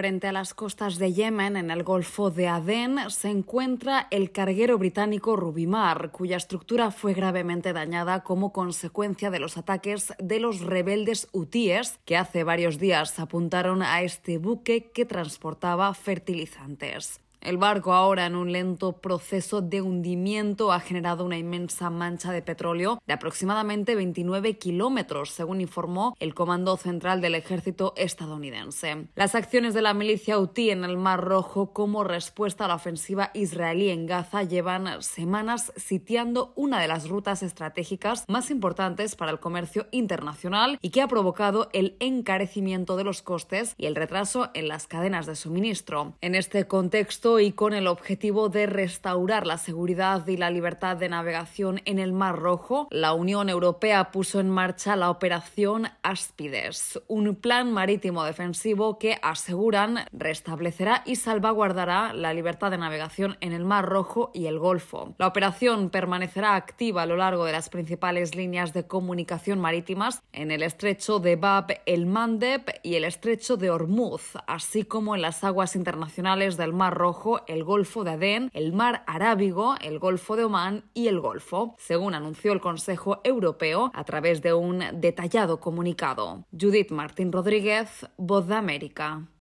Frente a las costas de Yemen, en el Golfo de Adén, se encuentra el carguero británico Rubimar, cuya estructura fue gravemente dañada como consecuencia de los ataques de los rebeldes hutíes que hace varios días apuntaron a este buque que transportaba fertilizantes. El barco, ahora en un lento proceso de hundimiento, ha generado una inmensa mancha de petróleo de aproximadamente 29 kilómetros, según informó el Comando Central del Ejército estadounidense. Las acciones de la milicia Houthi en el Mar Rojo como respuesta a la ofensiva israelí en Gaza llevan semanas sitiando una de las rutas estratégicas más importantes para el comercio internacional y que ha provocado el encarecimiento de los costes y el retraso en las cadenas de suministro. En este contexto, y con el objetivo de restaurar la seguridad y la libertad de navegación en el Mar Rojo, la Unión Europea puso en marcha la operación Aspides, un plan marítimo defensivo que aseguran restablecerá y salvaguardará la libertad de navegación en el Mar Rojo y el Golfo. La operación permanecerá activa a lo largo de las principales líneas de comunicación marítimas en el estrecho de Bab el Mandeb y el estrecho de Hormuz, así como en las aguas internacionales del Mar El Golfo de Adén, el Mar Arábigo, el Golfo de Omán y el Golfo, según anunció el Consejo Europeo a través de un detallado comunicado. Judith Martín Rodríguez, Voz de América.